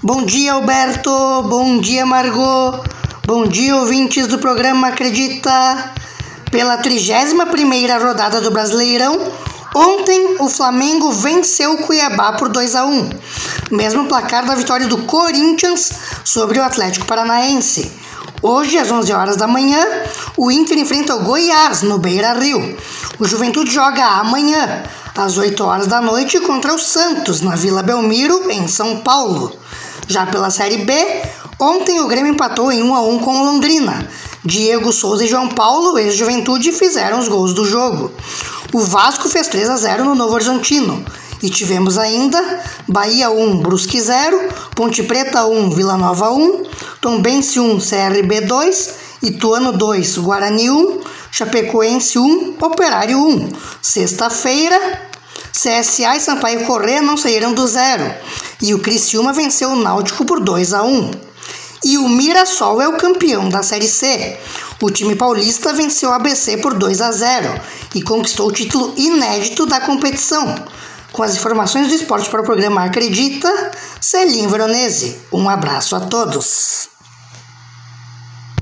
Bom dia, Alberto. Bom dia, Margot. Bom dia, ouvintes do programa Acredita. Pela 31ª rodada do Brasileirão, ontem o Flamengo venceu o Cuiabá por 2 a 1. Mesmo placar da vitória do Corinthians sobre o Atlético Paranaense. Hoje, às 11 horas da manhã, o Inter enfrenta o Goiás no Beira-Rio. O Juventude joga amanhã, às 8 horas da noite, contra o Santos, na Vila Belmiro, em São Paulo. Já pela Série B, ontem o Grêmio empatou em 1 a 1 com o Londrina. Diego Souza e João Paulo, ex-Juventude, fizeram os gols do jogo. O Vasco fez 3 a 0 no Novo Horizontino. E tivemos ainda Bahia 1, Brusque 0, Ponte Preta 1, Vila Nova 1, Tombense 1, CRB 2, Ituano 2, Guarani 1, Chapecoense 1, Operário 1. Sexta-feira, CSA e Sampaio Corrêa não saíram do zero e o Criciúma venceu o Náutico por 2 a 1. E o Mirassol é o campeão da Série C. O time paulista venceu o ABC por 2 a 0 e conquistou o título inédito da competição. Com as informações do esporte para o programa Acredita, Celim Veronese. Um abraço a todos.